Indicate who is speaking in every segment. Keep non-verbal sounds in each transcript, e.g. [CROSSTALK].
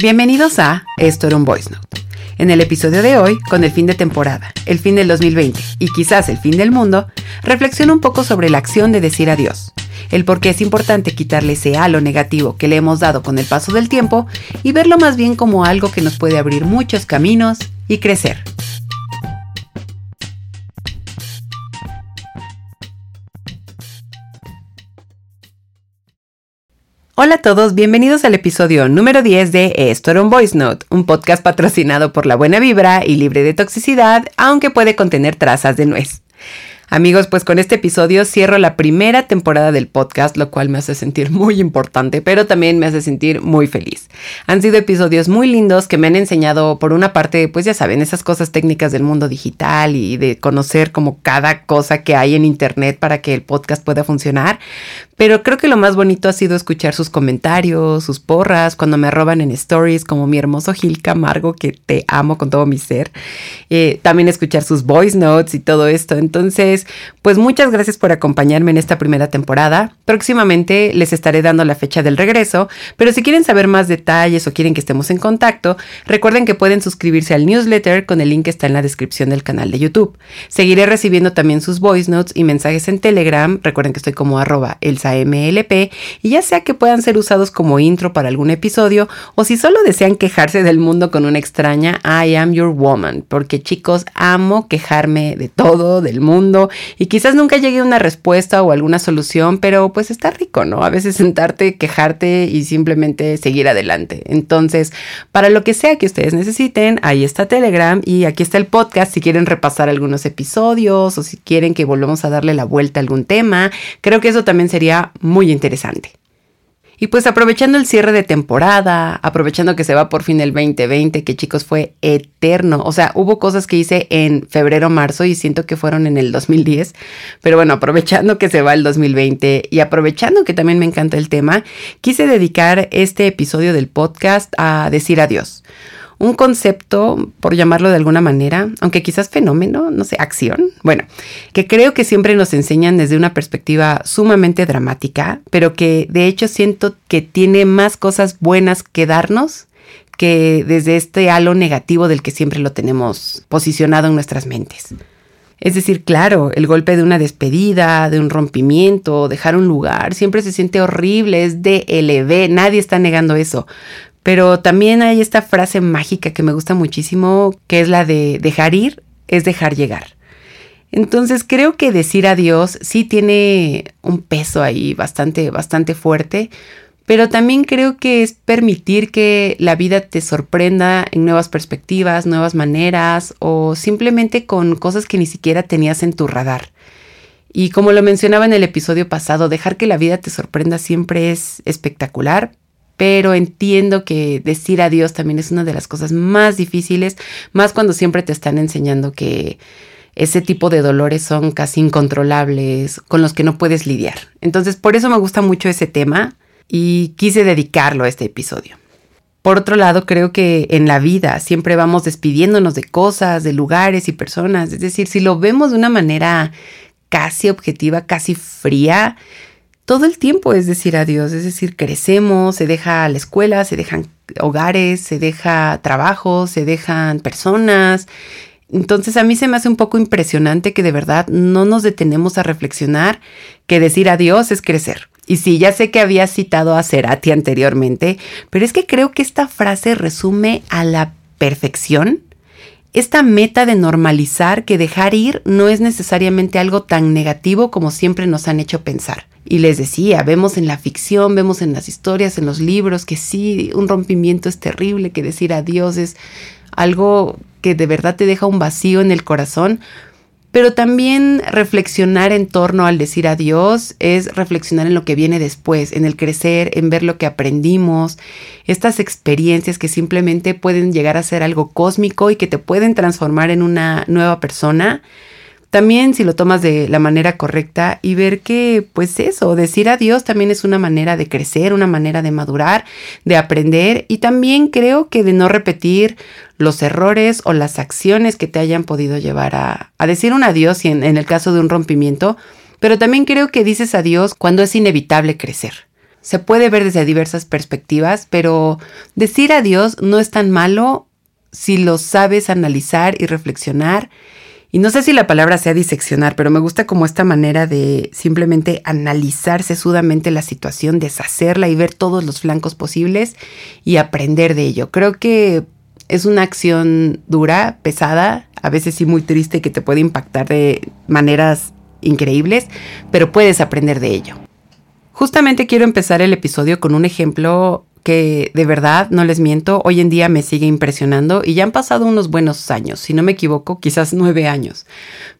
Speaker 1: Bienvenidos a Esto era un Voice Note. En el episodio de hoy, con el fin de temporada, el fin del 2020 y quizás el fin del mundo, reflexiono un poco sobre la acción de decir adiós, el por qué es importante quitarle ese halo negativo que le hemos dado con el paso del tiempo y verlo más bien como algo que nos puede abrir muchos caminos y crecer. Hola a todos, bienvenidos al episodio número 10 de Esto era un Voice Note, un podcast patrocinado por la buena vibra y libre de toxicidad, aunque puede contener trazas de nuez. Amigos, pues con este episodio cierro la primera temporada del podcast, lo cual me hace sentir [LAUGHS] muy importante, pero también me hace sentir muy feliz. Han sido episodios muy lindos que me han enseñado, por una parte, pues ya saben, esas cosas técnicas del mundo digital y de conocer como cada cosa que hay en Internet para que el podcast pueda funcionar, pero creo que lo más bonito ha sido escuchar sus comentarios, sus porras, cuando me arroban en stories, como mi hermoso Gil Camargo, que te amo con todo mi ser. Eh, también escuchar sus voice notes y todo esto. Entonces, pues muchas gracias por acompañarme en esta primera temporada. Próximamente les estaré dando la fecha del regreso, pero si quieren saber más detalles o quieren que estemos en contacto, recuerden que pueden suscribirse al newsletter con el link que está en la descripción del canal de YouTube. Seguiré recibiendo también sus voice notes y mensajes en Telegram. Recuerden que estoy como arroba elsa MLP y ya sea que puedan ser usados como intro para algún episodio o si solo desean quejarse del mundo con una extraña I am your woman, porque chicos, amo quejarme de todo, del mundo y quizás nunca llegue una respuesta o alguna solución, pero pues está rico, ¿no? A veces sentarte, quejarte y simplemente seguir adelante. Entonces, para lo que sea que ustedes necesiten, ahí está Telegram y aquí está el podcast si quieren repasar algunos episodios o si quieren que volvamos a darle la vuelta a algún tema. Creo que eso también sería muy interesante. Y pues aprovechando el cierre de temporada, aprovechando que se va por fin el 2020, que chicos fue eterno. O sea, hubo cosas que hice en febrero, marzo y siento que fueron en el 2010. Pero bueno, aprovechando que se va el 2020 y aprovechando que también me encanta el tema, quise dedicar este episodio del podcast a decir adiós un concepto, por llamarlo de alguna manera, aunque quizás fenómeno, no sé, acción, bueno, que creo que siempre nos enseñan desde una perspectiva sumamente dramática, pero que de hecho siento que tiene más cosas buenas que darnos que desde este halo negativo del que siempre lo tenemos posicionado en nuestras mentes. Es decir, claro, el golpe de una despedida, de un rompimiento, dejar un lugar, siempre se siente horrible, es de LV, nadie está negando eso. Pero también hay esta frase mágica que me gusta muchísimo, que es la de dejar ir es dejar llegar. Entonces creo que decir adiós sí tiene un peso ahí bastante, bastante fuerte, pero también creo que es permitir que la vida te sorprenda en nuevas perspectivas, nuevas maneras o simplemente con cosas que ni siquiera tenías en tu radar. Y como lo mencionaba en el episodio pasado, dejar que la vida te sorprenda siempre es espectacular, pero entiendo que decir adiós también es una de las cosas más difíciles, más cuando siempre te están enseñando que ese tipo de dolores son casi incontrolables, con los que no puedes lidiar. Entonces, por eso me gusta mucho ese tema y quise dedicarlo a este episodio. Por otro lado, creo que en la vida siempre vamos despidiéndonos de cosas, de lugares y personas. Es decir, si lo vemos de una manera casi objetiva, casi fría, todo el tiempo es decir adiós, es decir, crecemos, se deja la escuela, se dejan hogares, se deja trabajo, se dejan personas. Entonces a mí se me hace un poco impresionante que de verdad no nos detenemos a reflexionar que decir adiós es crecer. Y sí, ya sé que había citado a Cerati anteriormente, pero es que creo que esta frase resume a la perfección esta meta de normalizar que dejar ir no es necesariamente algo tan negativo como siempre nos han hecho pensar. Y les decía, vemos en la ficción, vemos en las historias, en los libros, que sí, un rompimiento es terrible, que decir adiós es algo que de verdad te deja un vacío en el corazón, pero también reflexionar en torno al decir adiós es reflexionar en lo que viene después, en el crecer, en ver lo que aprendimos, estas experiencias que simplemente pueden llegar a ser algo cósmico y que te pueden transformar en una nueva persona también si lo tomas de la manera correcta y ver que, pues eso, decir adiós también es una manera de crecer, una manera de madurar, de aprender y también creo que de no repetir los errores o las acciones que te hayan podido llevar a, decir un adiós y en el caso de un rompimiento, pero también creo que dices adiós cuando es inevitable crecer. se puede ver desde diversas perspectivas, pero decir adiós no es tan malo si lo sabes analizar y reflexionar. Y no sé si la palabra sea diseccionar, pero me gusta como esta manera de simplemente analizar sesudamente la situación, deshacerla y ver todos los flancos posibles y aprender de ello. Creo que es una acción dura, pesada, a veces sí muy triste que te puede impactar de maneras increíbles, pero puedes aprender de ello. Justamente quiero empezar el episodio con un ejemplo que de verdad, no les miento, hoy en día me sigue impresionando y ya han pasado unos buenos años, si no me equivoco, quizás nueve años.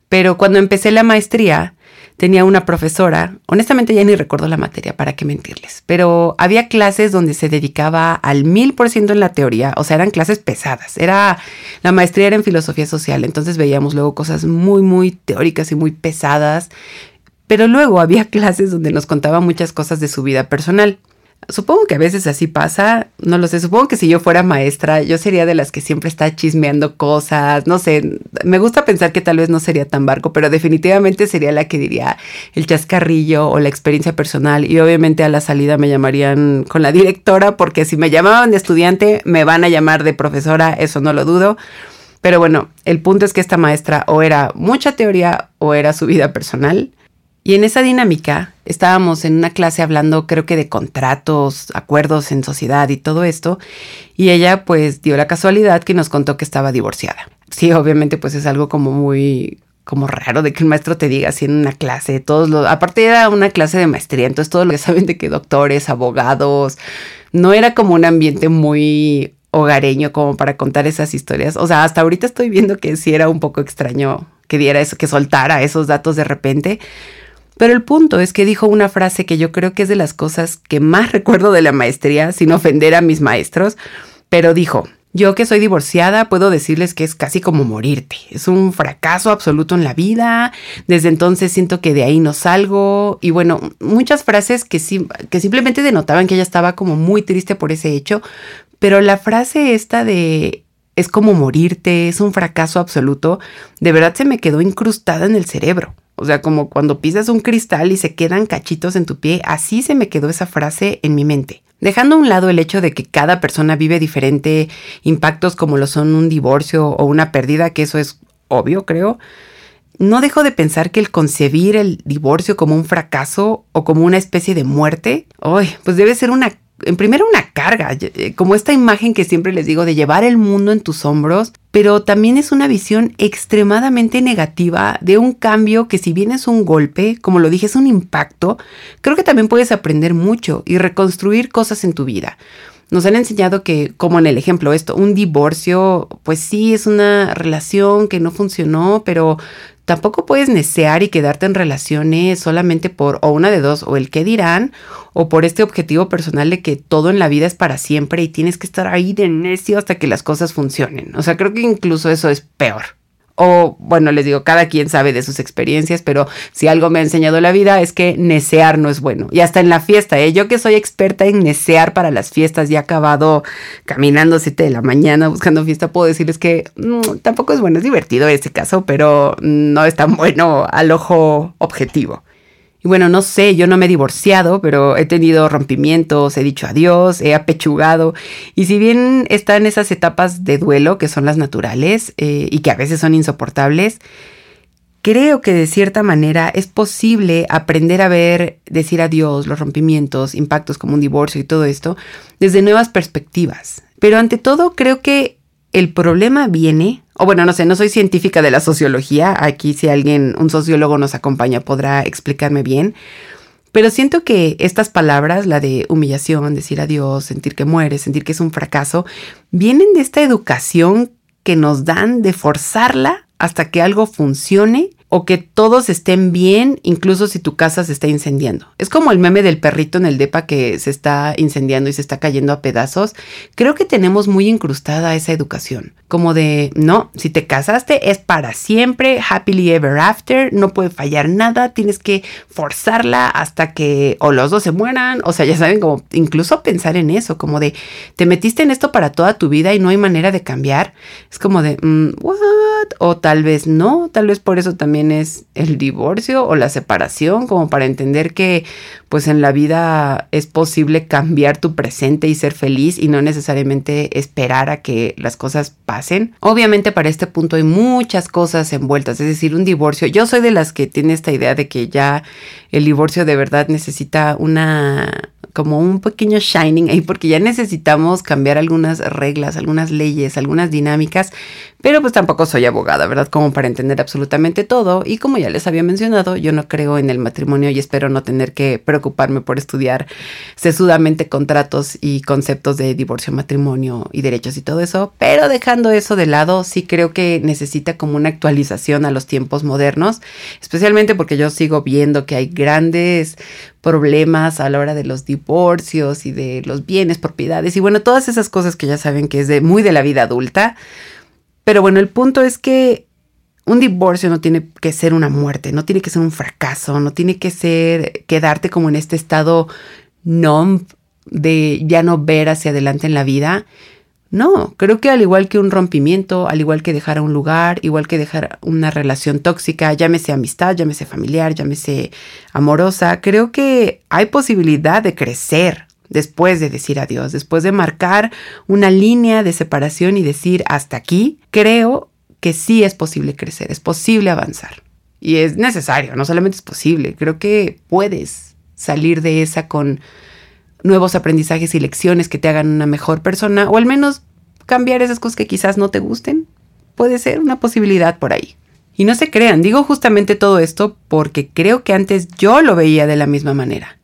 Speaker 1: Pero cuando empecé la maestría, tenía una profesora, honestamente ya ni recuerdo la materia, para qué mentirles, pero había clases donde se dedicaba al mil por ciento en la teoría, o sea, eran clases pesadas, era, la maestría era en filosofía social, entonces veíamos luego cosas muy, muy teóricas y muy pesadas, pero luego había [LAUGHS] clases donde nos contaba muchas cosas de su vida personal. Supongo que a veces así pasa, no lo sé, supongo que si yo fuera maestra, yo sería de las que siempre está chismeando cosas, no sé, me gusta pensar que tal vez no sería tan barco, pero definitivamente sería la que diría el chascarrillo o la experiencia personal y obviamente a la salida me llamarían con la directora porque si me llamaban de estudiante me van a llamar de profesora, eso no lo dudo. Pero bueno, el punto es que esta maestra o era mucha teoría o era su vida personal. Y en esa dinámica estábamos en una clase hablando creo que de contratos, acuerdos en sociedad y todo esto, y ella pues dio la casualidad que nos contó que estaba divorciada. Sí, obviamente pues es algo como muy como raro de que el maestro te diga así en una clase, todos los, aparte era una clase de maestría, entonces todos lo que saben de que doctores, abogados, no era como un ambiente muy hogareño como para contar esas historias. O sea, hasta ahorita estoy viendo que sí era un poco extraño que diera eso, que soltara esos datos de repente, pero el punto es que dijo una frase que yo creo que es de las cosas que más [LAUGHS] recuerdo de la maestría, sin ofender a mis maestros, pero dijo, yo que soy divorciada puedo decirles que es casi como morirte. Es un fracaso absoluto en la vida. Desde entonces siento que de ahí no salgo. Y bueno, muchas frases que, sí, que simplemente denotaban que ella estaba como muy triste por ese hecho. Pero la frase esta de es como morirte, es un fracaso absoluto, de verdad se me quedó incrustada en el cerebro. O sea, como cuando pisas un cristal y se quedan cachitos en tu pie, así se me quedó esa frase en mi mente. Dejando a un lado el hecho de que cada persona vive diferente impactos como lo son un divorcio o una pérdida, que eso es obvio, creo, no dejo de pensar que el concebir el divorcio como un fracaso o como una especie de muerte, hoy, pues debe ser una en primero una carga, eh, como esta imagen que siempre les digo de llevar el mundo en tus hombros, pero también es una visión extremadamente negativa de un cambio que si bien es un golpe, como lo dije, es un impacto, creo que también puedes aprender mucho y reconstruir cosas en tu vida. Nos han enseñado que, como en el ejemplo esto, un divorcio, pues sí, es una relación que no funcionó, pero Tampoco puedes necear y quedarte en relaciones solamente por o una de dos, o el qué dirán, o por este objetivo personal de que todo en la vida es para siempre y tienes que estar ahí de necio hasta que las cosas funcionen. O sea, creo que incluso eso es peor o bueno, les digo, cada quien sabe de sus experiencias, pero si algo me ha enseñado la vida es que necear no es bueno. Y hasta en la fiesta, ¿eh? yo que soy experta en necear para las fiestas y he acabado caminando 7 de la mañana buscando fiesta, puedo decirles que mm, tampoco es bueno, es divertido ese caso, pero no es tan bueno al ojo objetivo. Y bueno, no sé, yo no me he divorciado, pero he tenido rompimientos, he dicho adiós, he apechugado. Y si bien están esas etapas de duelo, que son las naturales eh, y que a veces son insoportables, creo que de cierta manera es posible aprender a ver, decir adiós, los rompimientos, impactos como un divorcio y todo esto, desde nuevas perspectivas. Pero ante todo, creo que el problema viene, o bueno, no sé, no soy científica de la sociología, aquí si alguien, un sociólogo nos acompaña, podrá explicarme bien, pero siento que estas palabras, la de humillación, decir adiós, sentir que mueres, sentir que es un fracaso, vienen de esta educación que nos dan de forzarla hasta que algo funcione o que todos estén bien, incluso si tu casa se está incendiando. Es como el meme del perrito en el depa que se está incendiando y se está cayendo a pedazos. Creo que tenemos muy incrustada esa educación, como de, no, si te casaste es para siempre, happily ever after, no puede fallar nada, tienes que forzarla hasta que o los dos se mueran, o sea, ya saben, como incluso pensar en eso, como de, te metiste en esto para toda tu vida y no hay manera de cambiar. Es como de, mm, what? O tal vez no, tal vez por eso también también es el divorcio o la separación, como para entender que pues en la vida es posible cambiar tu presente y ser feliz y no necesariamente esperar a que las cosas pasen. Obviamente para este punto hay muchas cosas envueltas, es decir, un divorcio. Yo soy de las que tiene esta idea de que ya el divorcio de verdad necesita una como un pequeño shining ahí porque ya necesitamos cambiar algunas reglas, algunas leyes, algunas dinámicas, pero pues tampoco soy abogada, ¿verdad? Como para entender absolutamente todo y como ya les había mencionado, yo no creo en el matrimonio y espero no tener que preocuparme por estudiar sesudamente contratos y conceptos de divorcio, matrimonio y derechos y todo eso, pero dejando eso de lado, sí creo que necesita como una actualización a los tiempos modernos, especialmente porque yo sigo viendo que hay grandes problemas a la hora de los divorcios y de los bienes, propiedades y bueno, todas esas cosas que ya saben que es de muy de la vida adulta. Pero bueno, el punto es que un divorcio no tiene que ser una muerte, no tiene que ser un fracaso, no tiene que ser quedarte como en este estado numb de ya no ver hacia adelante en la vida. No, creo que al igual que un rompimiento, al igual que dejar a un lugar, igual que dejar una relación tóxica, llámese amistad, llámese familiar, llámese amorosa, creo que hay posibilidad de crecer después de decir adiós, después de marcar una línea de separación y decir hasta aquí, creo que sí es posible crecer, es posible avanzar. Y es necesario, no solamente es posible, creo que puedes salir de esa con nuevos aprendizajes y lecciones que te hagan una mejor persona o al menos cambiar esas cosas que quizás no te gusten. Puede ser una posibilidad por ahí. Y no se crean, digo justamente todo esto porque creo que antes yo lo veía de la misma manera.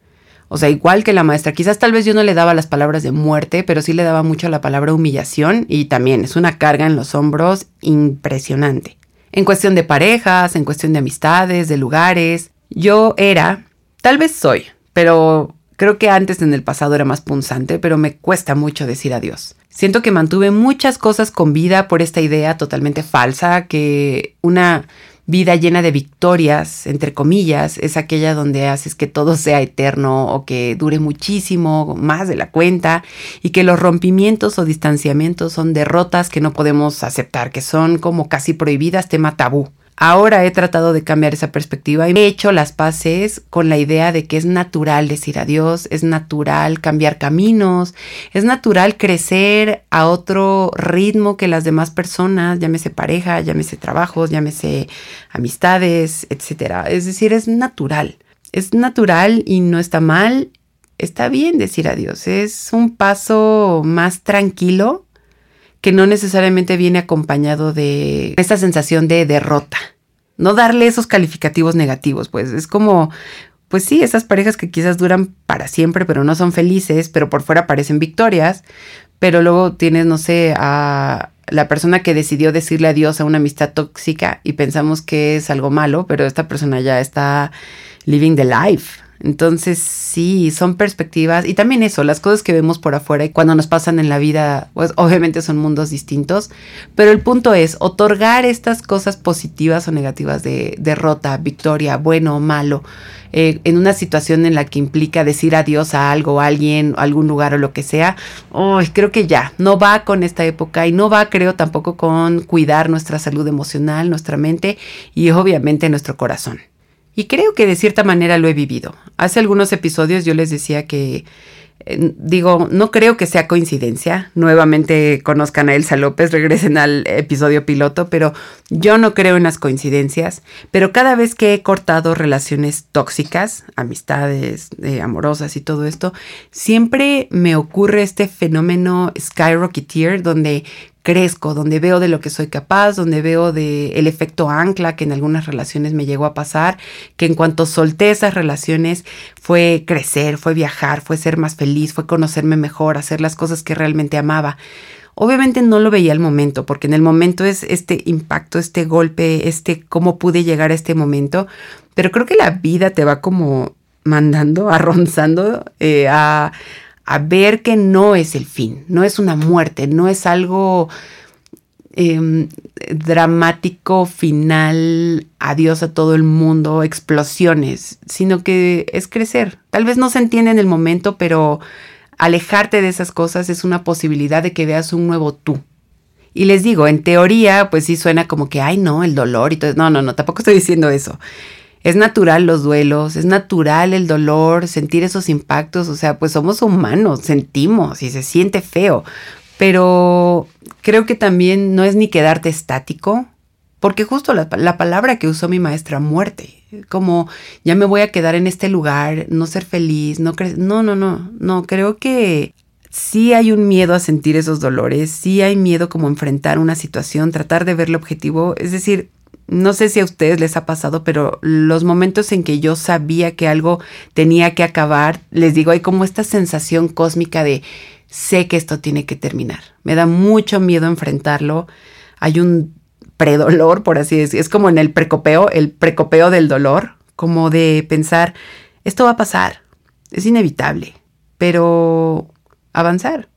Speaker 1: O sea, igual que la maestra, quizás tal vez yo no le daba las palabras de muerte, pero sí le daba mucho la palabra humillación y también es una carga en los hombros impresionante. En cuestión de parejas, en cuestión de amistades, de lugares, yo era, tal vez soy, pero Creo que antes en el pasado era más punzante, pero me cuesta mucho decir adiós. Siento que mantuve muchas cosas con vida por esta idea totalmente falsa que una vida llena de victorias, entre comillas, es aquella donde haces que todo sea eterno o que dure muchísimo, más de la cuenta, y que los rompimientos o distanciamientos son derrotas que no podemos aceptar, que son como casi prohibidas, tema tabú. Ahora he tratado de cambiar esa perspectiva y he hecho las paces con la idea de que es natural decir adiós, es natural cambiar caminos, es natural crecer a otro ritmo que las demás personas, llámese pareja, llámese trabajos, llámese amistades, etc. Es decir, es natural. Es natural y no está mal. Está bien decir adiós. Es un paso más tranquilo que no necesariamente viene acompañado de esta sensación de derrota. No darle esos calificativos negativos, pues es como, pues sí, esas parejas que quizás duran para siempre, pero no son felices, pero por fuera parecen victorias, pero luego tienes, no sé, a la persona que decidió decirle adiós a una amistad tóxica y pensamos que es algo malo, pero esta persona ya está living the life, entonces, sí, son perspectivas y también eso, las cosas que vemos por afuera y cuando nos pasan en la vida, pues obviamente son mundos distintos, pero el punto es otorgar estas cosas positivas o negativas de derrota, victoria, bueno o malo, eh, en una situación en la que implica decir adiós a algo, a alguien, a algún lugar o lo que sea, oh, creo que ya, no va con esta época y no va, creo, tampoco con cuidar nuestra salud emocional, nuestra mente y obviamente nuestro corazón. Y creo que de cierta manera lo he vivido. Hace algunos episodios yo les decía que, eh, digo, no creo que sea coincidencia. Nuevamente conozcan a Elsa López, regresen al episodio piloto, pero yo no creo en las coincidencias. Pero cada vez que he cortado relaciones tóxicas, amistades, eh, amorosas y todo esto, siempre me ocurre este fenómeno skyrocketeer donde crezco, donde veo de lo que soy capaz, donde veo de el efecto ancla que en algunas relaciones me llegó a pasar, que en cuanto solté esas relaciones fue crecer, fue viajar, fue ser más feliz, fue conocerme mejor, hacer las cosas que realmente amaba. Obviamente no lo veía al momento, porque en el momento es este impacto, este golpe, este cómo pude llegar a este momento, pero creo que la vida te va como mandando, [LAUGHS] arronzando eh, a, a ver que no es el fin, no es una muerte, no es algo em, dramático, final, adiós a todo el mundo, explosiones, sino que es crecer. Tal vez no se entiende en el momento, pero alejarte de esas cosas es una posibilidad de que veas un nuevo tú. Y les digo, en teoría, pues sí suena como que, ay, no, el dolor y todo. No, no, no, tampoco estoy diciendo eso. Es natural los duelos, es natural el dolor, sentir esos impactos, o sea, pues somos humanos, sentimos y se siente feo, pero creo que también no es ni quedarte estático, porque justo la, la, palabra que usó mi maestra, muerte, como ya me voy a quedar en este lugar, no ser feliz, no creer, no, no, no, no, creo que sí hay un miedo a sentir esos dolores, sí hay miedo como enfrentar una situación, tratar de ver el objetivo, es decir, no sé si a ustedes les ha pasado, pero los momentos en que yo sabía que algo tenía que acabar, les digo, hay como esta sensación cósmica de sé que esto tiene que terminar. Me da mucho miedo enfrentarlo. Hay un predolor, por así decir. Es como en el precopeo, el precopeo del dolor, como de pensar, esto va a pasar, es inevitable, pero avanzar,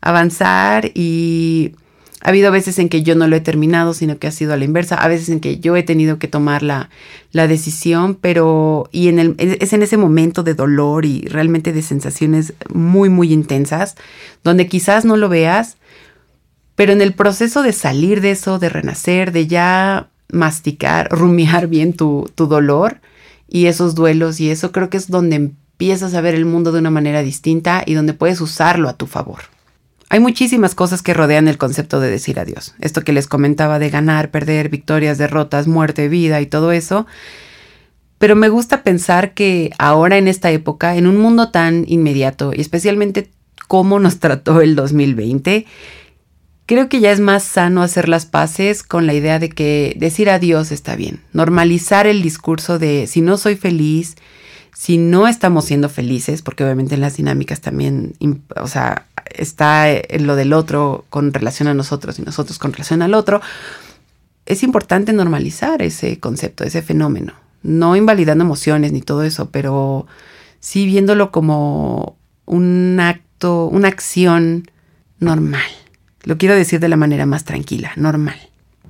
Speaker 1: avanzar y ha habido veces en que yo no lo he terminado, sino que ha sido a la inversa, a veces en que yo he tenido que tomar la, la decisión, pero y en el, es en ese momento de dolor y realmente de sensaciones muy, muy intensas, donde quizás no lo veas, pero en el proceso de salir de eso, de renacer, de ya masticar, [LAUGHS] rumiar bien tu, tu dolor y esos duelos y eso, creo que es donde empiezas a ver el mundo de una manera distinta y donde puedes usarlo a tu favor. Hay muchísimas cosas que rodean el concepto de decir adiós. Esto que les comentaba de ganar, perder, victorias, derrotas, muerte, vida y todo eso. Pero me gusta pensar que ahora en esta época, en un mundo tan inmediato y especialmente cómo nos [LAUGHS] trató el 2020, Creo que ya es más sano hacer las paces con la idea de que decir adiós está bien. Normalizar el discurso de si no soy feliz, si no estamos siendo felices, porque obviamente en las dinámicas también, o sea, está en lo del otro con relación a nosotros y nosotros con relación al otro, es importante normalizar ese concepto, ese fenómeno. No invalidando emociones ni todo eso, pero sí viéndolo como un acto, una acción normal. Lo quiero decir de la manera más tranquila, normal.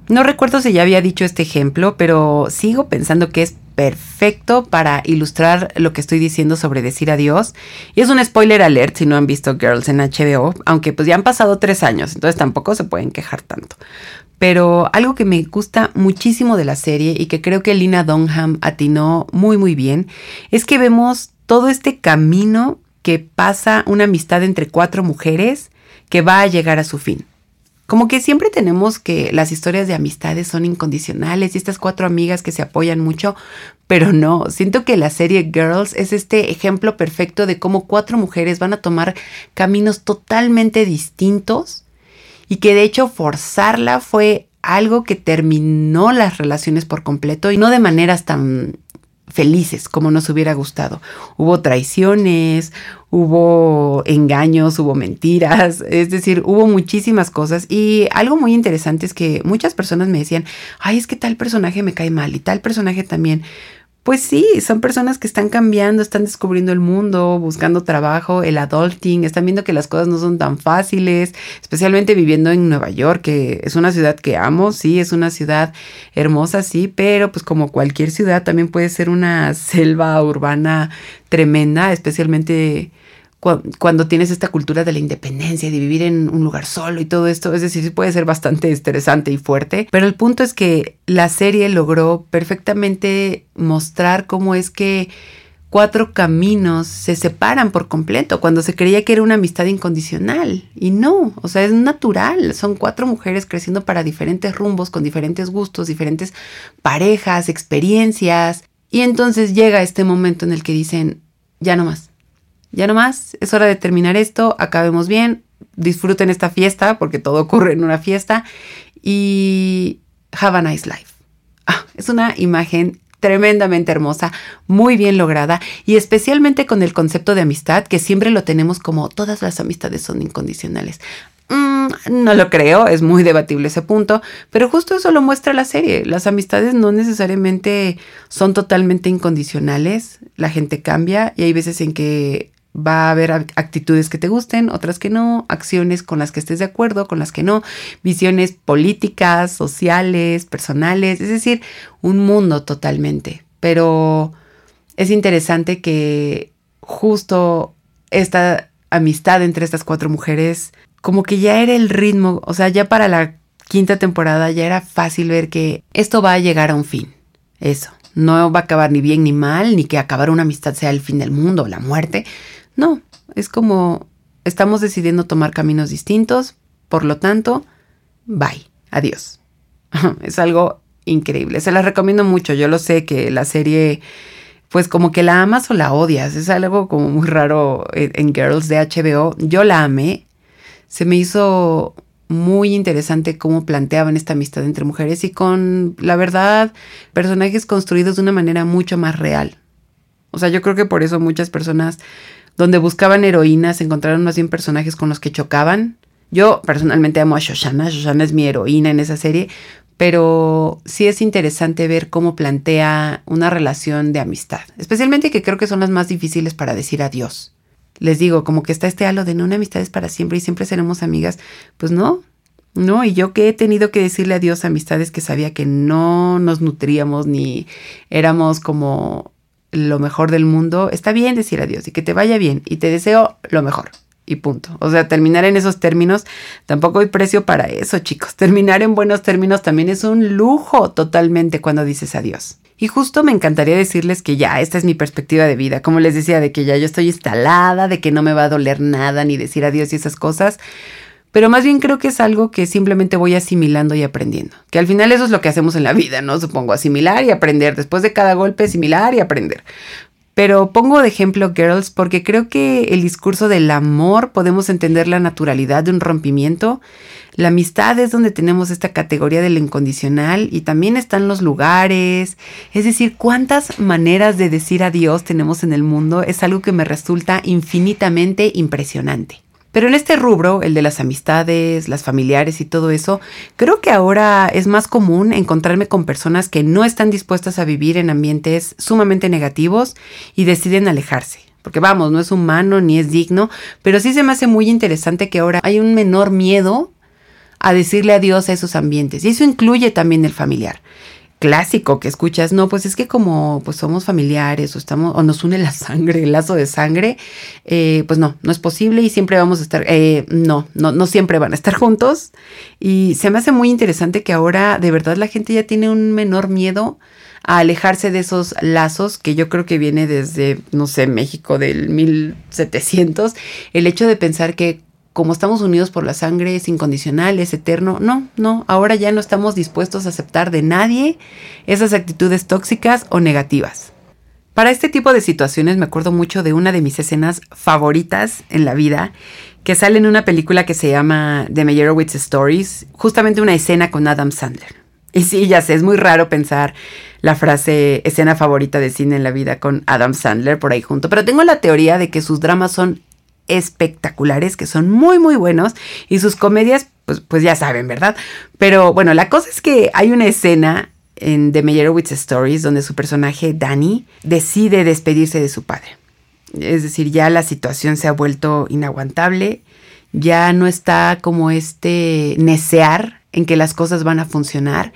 Speaker 1: No recuerdo si ya había dicho este ejemplo, pero sigo pensando que es perfecto para ilustrar lo que estoy diciendo sobre decir adiós. Y es un spoiler alert si no han visto Girls en HBO, aunque pues ya han pasado tres años, entonces tampoco se pueden quejar tanto. Pero algo que me gusta muchísimo de la serie y que creo que Lina Dunham atinó muy muy bien es que vemos todo este camino que pasa una amistad entre cuatro mujeres que va a llegar a su fin. Como que siempre tenemos que las historias de amistades son incondicionales y estas cuatro amigas que se apoyan mucho, pero no, siento que la serie Girls es este ejemplo perfecto de cómo cuatro mujeres van a tomar caminos totalmente distintos y que de hecho forzarla fue algo que terminó las relaciones por completo y no de maneras tan felices como nos hubiera gustado. Hubo traiciones, hubo engaños, hubo mentiras, [LAUGHS] es decir, hubo muchísimas cosas y algo muy interesante es que muchas personas me decían, ay, es que tal personaje me cae mal y tal personaje también. Pues sí, son personas que están cambiando, están descubriendo el mundo, buscando trabajo, el adulting, están viendo que las cosas no son tan fáciles, especialmente viviendo en Nueva York, que es una ciudad que amo, sí, es una ciudad hermosa, sí, pero pues como cualquier ciudad también puede ser una [LAUGHS] selva urbana tremenda, especialmente cuando tienes esta cultura de la independencia, de vivir en un lugar solo y todo esto, es decir, puede ser bastante estresante y fuerte, pero el punto es que la serie logró perfectamente mostrar cómo es que cuatro caminos se separan por completo cuando se creía que era una amistad incondicional y no, o sea, es natural, son cuatro mujeres creciendo para diferentes rumbos, con diferentes gustos, diferentes parejas, experiencias y entonces llega este momento en el que dicen, ya no más ya no más, es hora de terminar esto, acabemos bien, disfruten esta fiesta, porque todo ocurre en una fiesta, y have a nice life. Ah, es una imagen tremendamente hermosa, muy bien lograda y especialmente con el concepto de amistad que siempre lo tenemos como todas las amistades son incondicionales. Mm, no lo creo, es muy debatible ese punto, pero justo eso lo muestra la serie. Las amistades no necesariamente son totalmente incondicionales, la gente cambia y hay veces en que Va a haber actitudes que te gusten, otras que no, acciones con las que estés de acuerdo, con las que no, visiones políticas, sociales, personales, es decir, un mundo totalmente. Pero es interesante que justo esta amistad entre estas cuatro mujeres, como que ya era el ritmo, o sea, ya para la quinta temporada ya era fácil ver que esto va a llegar a un fin. Eso. No va a acabar ni bien ni mal, ni que acabar una amistad sea el fin del mundo la muerte. No, es como estamos decidiendo tomar caminos distintos, por lo tanto, bye, adiós. [LAUGHS] es algo increíble. Se la recomiendo mucho. Yo lo sé que la serie, pues como que la amas o la odias. Es algo como muy raro en Girls de HBO. Yo la amé. Se me hizo muy interesante cómo planteaban esta amistad entre mujeres y con, la verdad, personajes construidos de una manera mucho más real. O sea, yo creo que por eso muchas personas donde buscaban heroínas encontraron más bien personajes con los que chocaban. Yo personalmente amo a Shoshana, Shoshana es mi heroína en esa serie, pero sí es interesante ver cómo plantea una relación de amistad, especialmente que creo que son las más difíciles para decir adiós. Les digo, como que está este halo de no una amistad es para siempre y siempre seremos amigas, pues no, no, y yo que he tenido que decirle adiós a amistades que sabía que no nos nutríamos ni éramos como lo mejor del mundo, está bien decir adiós y que te vaya bien y te deseo lo mejor y punto. O sea, terminar en esos términos, tampoco hay precio para eso, chicos. [LAUGHS] Terminar en buenos términos también es un lujo totalmente cuando dices adiós. Y justo me encantaría decirles que ya, esta es mi perspectiva de vida. Como les decía, de que ya yo estoy instalada, de que no me va a doler nada ni decir adiós y esas cosas pero más bien creo que es algo que simplemente voy asimilando y aprendiendo. Que al final eso es lo que hacemos en la vida, ¿no? Supongo, asimilar y aprender. Después de cada golpe, asimilar y aprender. Pero pongo de ejemplo Girls porque creo que el discurso del amor podemos entender la naturalidad de un rompimiento. La amistad es donde tenemos esta categoría del incondicional y también están los lugares. Es decir, cuántas maneras de decir adiós tenemos en el mundo es algo que me resulta infinitamente impresionante. Pero en este rubro, el de las amistades, las familiares y todo eso, creo que ahora es más común encontrarme con personas que no están dispuestas a vivir en ambientes sumamente negativos y deciden alejarse. Porque vamos, no es humano ni es digno, pero sí se me hace muy interesante que ahora hay un menor miedo a decirle adiós a esos ambientes. Y eso incluye también el familiar clásico que escuchas, no, pues es que como pues somos familiares o estamos o nos une la sangre, el lazo de sangre, eh, pues no, no es posible y siempre vamos a estar, eh, no, no, no siempre van a estar [LAUGHS] juntos. Y se me hace muy interesante que ahora de verdad la gente ya tiene un menor miedo a alejarse de esos lazos que yo creo que viene desde, no sé, México del 1700, el hecho de pensar que como estamos unidos por la sangre, es incondicional, es eterno. No, no, ahora ya no estamos dispuestos a aceptar de nadie esas actitudes tóxicas o negativas. Para este tipo de situaciones me acuerdo mucho de una de mis escenas favoritas en la vida, que sale en una película que se llama The Meyerowitz Stories, justamente una escena con Adam Sandler. Y sí, ya sé, es muy raro pensar la frase escena favorita de cine en la vida con Adam Sandler por ahí junto, pero tengo la teoría de que sus dramas son espectaculares, que son muy, muy buenos, y sus comedias, pues, pues ya saben, ¿verdad? Pero bueno, la cosa es que hay una escena en The Meyerowitz Stories donde su personaje, Danny, decide despedirse de su padre. Es decir, ya la situación se ha vuelto inaguantable, ya no está como este necear en que las cosas van a funcionar.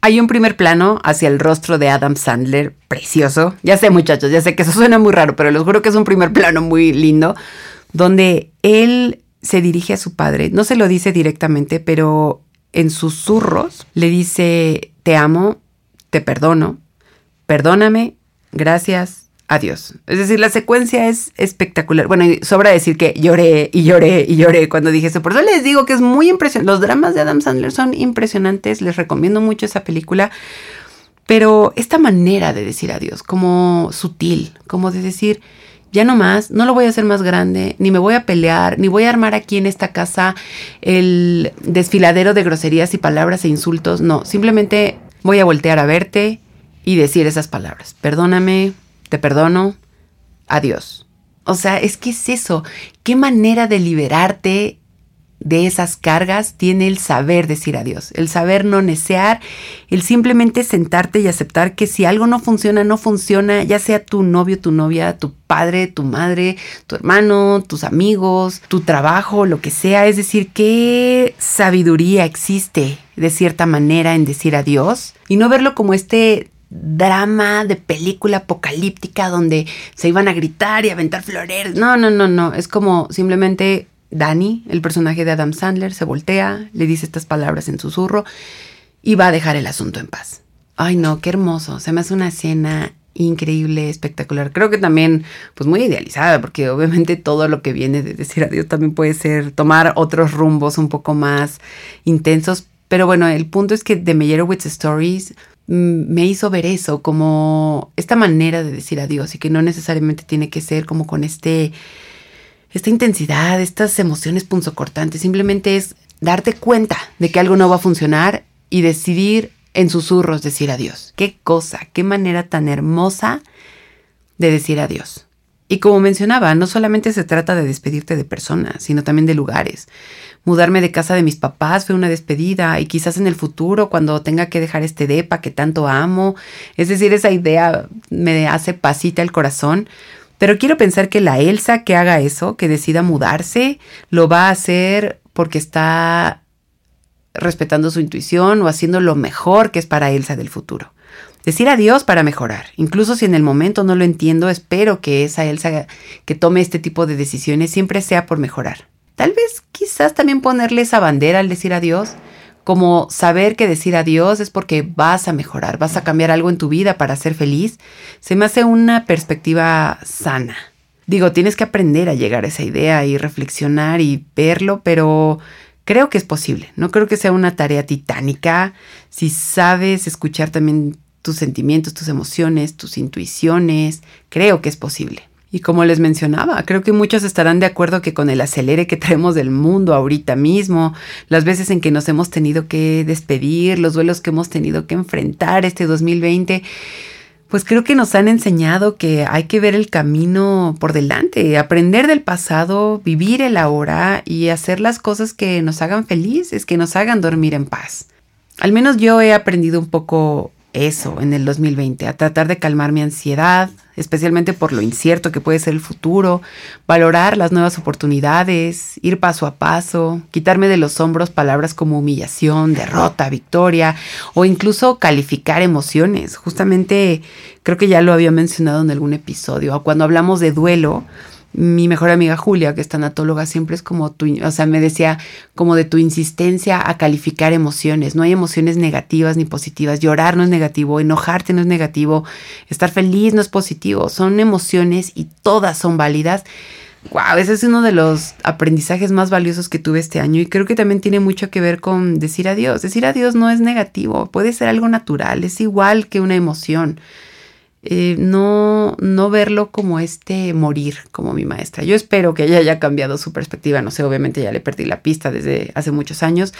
Speaker 1: Hay un primer plano hacia el rostro de Adam Sandler, precioso. Ya sé muchachos, ya sé que eso suena muy raro, pero les juro que es un primer plano muy lindo, donde él se dirige a su padre, no se lo dice directamente, pero en susurros le dice, te amo, te perdono, perdóname, gracias, adiós. Es decir, la secuencia es espectacular. Bueno, sobra decir que lloré y lloré y lloré cuando dije eso. Por eso les digo que es muy impresionante. Los dramas de Adam Sandler son impresionantes. Les recomiendo mucho esa película. Pero esta manera de decir adiós, como sutil, como de decir, ya no más, no lo voy a hacer más grande, ni me voy a pelear, ni voy a armar aquí en esta casa el desfiladero de groserías y palabras e insultos, no, simplemente voy a voltear a verte y decir esas palabras. Perdóname, te perdono, adiós. O sea, es que es eso, qué manera de liberarte de esas cargas tiene el saber decir adiós, el saber no necear, el simplemente sentarte y aceptar que si algo no funciona, no funciona, ya sea tu novio, tu novia, tu padre, tu madre, tu hermano, tus amigos, tu trabajo, lo que sea. Es decir, qué sabiduría existe de cierta manera en decir adiós y no verlo como este drama de película apocalíptica donde se iban a gritar y aventar flores. No, no, no, no. Es como simplemente Danny, el personaje de Adam Sandler, se voltea, le dice estas palabras en susurro y va a dejar el asunto en paz. Ay, no, qué hermoso. Se me hace una escena increíble, espectacular. Creo que también, pues muy idealizada, porque obviamente todo lo que viene de decir adiós también puede ser tomar otros rumbos un poco más intensos. Pero bueno, el punto es que The Meyerowitz Stories mm, me hizo ver eso, como esta manera de decir adiós y que no necesariamente tiene que ser como con este, esta intensidad, estas emociones punzocortantes. Simplemente es darte cuenta de que algo no va a funcionar y decidir en susurros decir adiós. Qué cosa, qué manera tan hermosa de decir adiós. Y como mencionaba, no solamente se trata de despedirte de personas, sino también de lugares. Mudarme de casa de mis papás fue una despedida y quizás en el futuro, cuando tenga que dejar este depa que tanto amo, es decir, esa idea me hace pasita el corazón. Pero quiero pensar que la Elsa que haga eso, que decida mudarse, lo va a hacer porque está respetando su intuición o haciendo lo mejor que es para Elsa del futuro. Decir adiós para mejorar. Incluso si en el momento no lo entiendo, espero que esa Elsa que tome este tipo de decisiones siempre sea por mejorar. Tal vez quizás también ponerle esa bandera al decir adiós, como saber que decir adiós es porque vas a mejorar, vas a cambiar algo en tu vida para ser feliz, se me hace una perspectiva sana. Digo, tienes que aprender a llegar a esa idea y reflexionar y verlo, pero Creo que es posible, no creo que sea una tarea titánica si sabes escuchar también tus sentimientos, tus emociones, tus intuiciones, creo que es posible. Y como les mencionaba, creo que muchos estarán de acuerdo que con el acelere que traemos del mundo ahorita mismo, las veces en que nos hemos tenido que despedir, los duelos que hemos tenido que enfrentar este 2020, pues creo que nos han enseñado que hay que ver el camino por delante, aprender del pasado, vivir el ahora y hacer las cosas que nos hagan felices, que nos hagan dormir en paz. Al menos yo he aprendido un poco eso en el 2020, a tratar de calmar mi ansiedad, especialmente por lo incierto que puede ser el futuro, valorar las nuevas oportunidades, ir paso a paso, quitarme de los hombros palabras como humillación, derrota, victoria o incluso calificar emociones. Justamente creo que ya lo había mencionado en algún episodio, cuando hablamos de duelo, mi mejor amiga Julia, que es tanatóloga, siempre es como tu, o sea, me decía como de tu insistencia a calificar emociones. No hay emociones negativas ni positivas. Llorar no es negativo, enojarte no es negativo, estar feliz no es positivo. Son emociones y todas son válidas. Wow, ese es uno de los aprendizajes más valiosos que tuve este año y creo que también tiene mucho que ver con decir adiós. Decir adiós no es negativo, puede ser algo natural, es igual que una emoción. Eh, no, no verlo como este morir, como mi maestra. Yo espero que ella haya cambiado su perspectiva, no sé, obviamente ya le perdí la pista desde hace muchos años,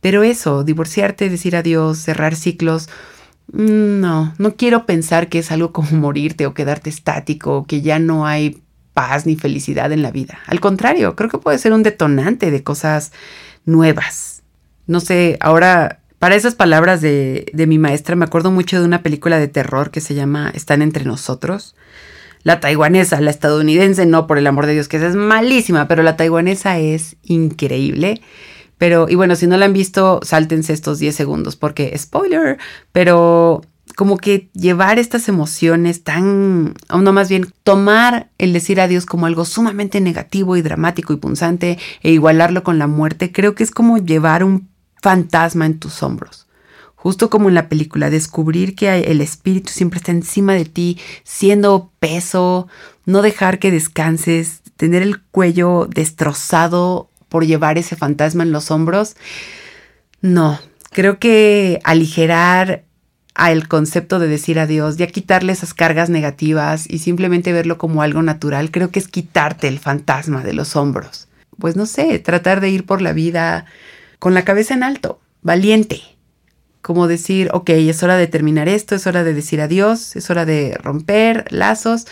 Speaker 1: pero eso, divorciarte, decir adiós, cerrar ciclos, mm, no, no quiero pensar que es algo como [LAUGHS] morirte o quedarte estático, que ya no hay paz ni felicidad en la vida. Al contrario, creo que puede ser un detonante de cosas nuevas. No sé, ahora para esas palabras de, mi maestra me acuerdo mucho de una película de terror que se llama Están entre nosotros. La taiwanesa, la estadounidense, no, por el amor de Dios, que esa es malísima, pero la taiwanesa es increíble. Pero, y bueno, si no la han visto, sáltense estos 10 segundos, porque spoiler, pero como que llevar estas emociones tan, o no más bien, tomar el decir adiós como algo sumamente negativo y dramático y punzante e igualarlo con la muerte, creo que es como llevar un fantasma en tus hombros. Justo como en la película, descubrir que el espíritu siempre está encima de ti, siendo peso, no dejar que descanses, tener el cuello destrozado por llevar ese fantasma en los hombros. No, creo que aligerar al concepto de decir adiós, ya quitarle esas cargas negativas y simplemente verlo como algo natural, creo que es quitarte el fantasma de los hombros. Pues no sé, tratar de ir por la vida con la cabeza en alto, valiente. Como decir, ok, es hora de terminar esto, es hora de decir adiós, es hora de romper lazos,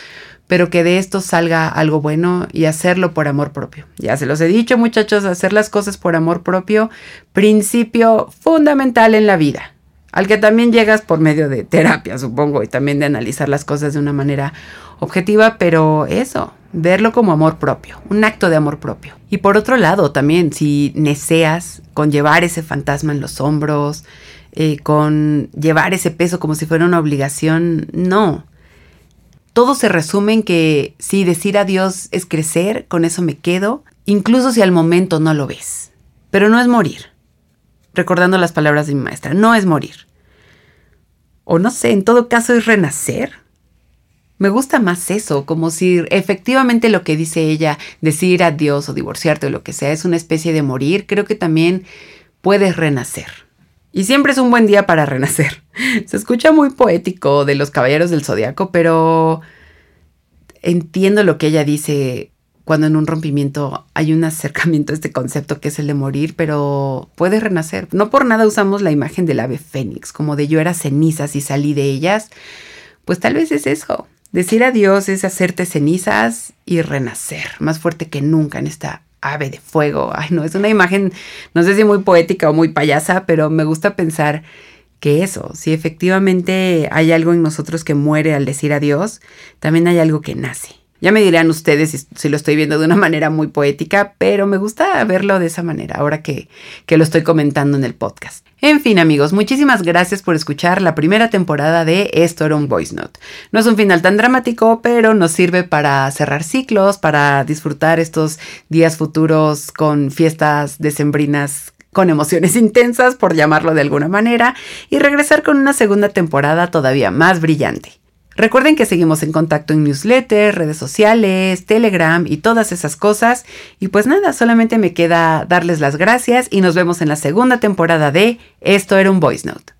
Speaker 1: pero que de esto salga algo bueno y hacerlo por amor propio. Ya se los he dicho muchachos, hacer las cosas por amor propio, principio fundamental en la vida, al que también llegas por medio de terapia, supongo, y también de analizar las cosas de una manera objetiva, pero eso, verlo como amor propio, un acto de amor propio. Y por otro lado, también, si neceas con llevar ese fantasma en los hombros, eh, con llevar ese peso como si fuera una obligación, no. Todo se resume en que si decir adiós es crecer, con eso me quedo, incluso si al momento no lo ves. Pero no es morir. Recordando las palabras de mi maestra, no es morir. O no sé, en todo caso es renacer. Me gusta más eso, como si efectivamente lo que dice ella, decir adiós o divorciarte o lo que sea, es una especie de morir, creo que también puedes renacer. Y siempre es un buen día para renacer. [LAUGHS] Se escucha muy poético de los caballeros del zodiaco, pero entiendo lo que ella dice cuando en un rompimiento hay un acercamiento a este concepto que es el de morir, pero puede renacer. No por nada usamos la imagen del ave fénix, como de yo era cenizas y salí de ellas. Pues tal vez es eso. Decir adiós es hacerte cenizas y renacer, más fuerte que nunca en esta ave de fuego. Ay, no, es una imagen, no sé si muy poética o muy payasa, pero me gusta pensar que eso, si efectivamente hay algo en nosotros que muere al decir adiós, también hay algo que nace. Ya me dirán ustedes si, lo estoy viendo de una [LAUGHS] manera muy poética, pero me gusta verlo de esa manera ahora que, que lo estoy comentando en el podcast. En fin, amigos, muchísimas gracias por escuchar la primera temporada de Esto era un Voice Note. No es un final tan dramático, pero nos sirve para cerrar ciclos, para disfrutar estos días futuros con fiestas decembrinas con emociones [LAUGHS] intensas, por llamarlo de alguna manera, y regresar con una segunda temporada todavía más brillante. Recuerden que seguimos en contacto en newsletter, redes sociales, Telegram y todas esas cosas. Y pues nada, solamente me queda darles las gracias y nos vemos en la segunda temporada de Esto era un Voice Note.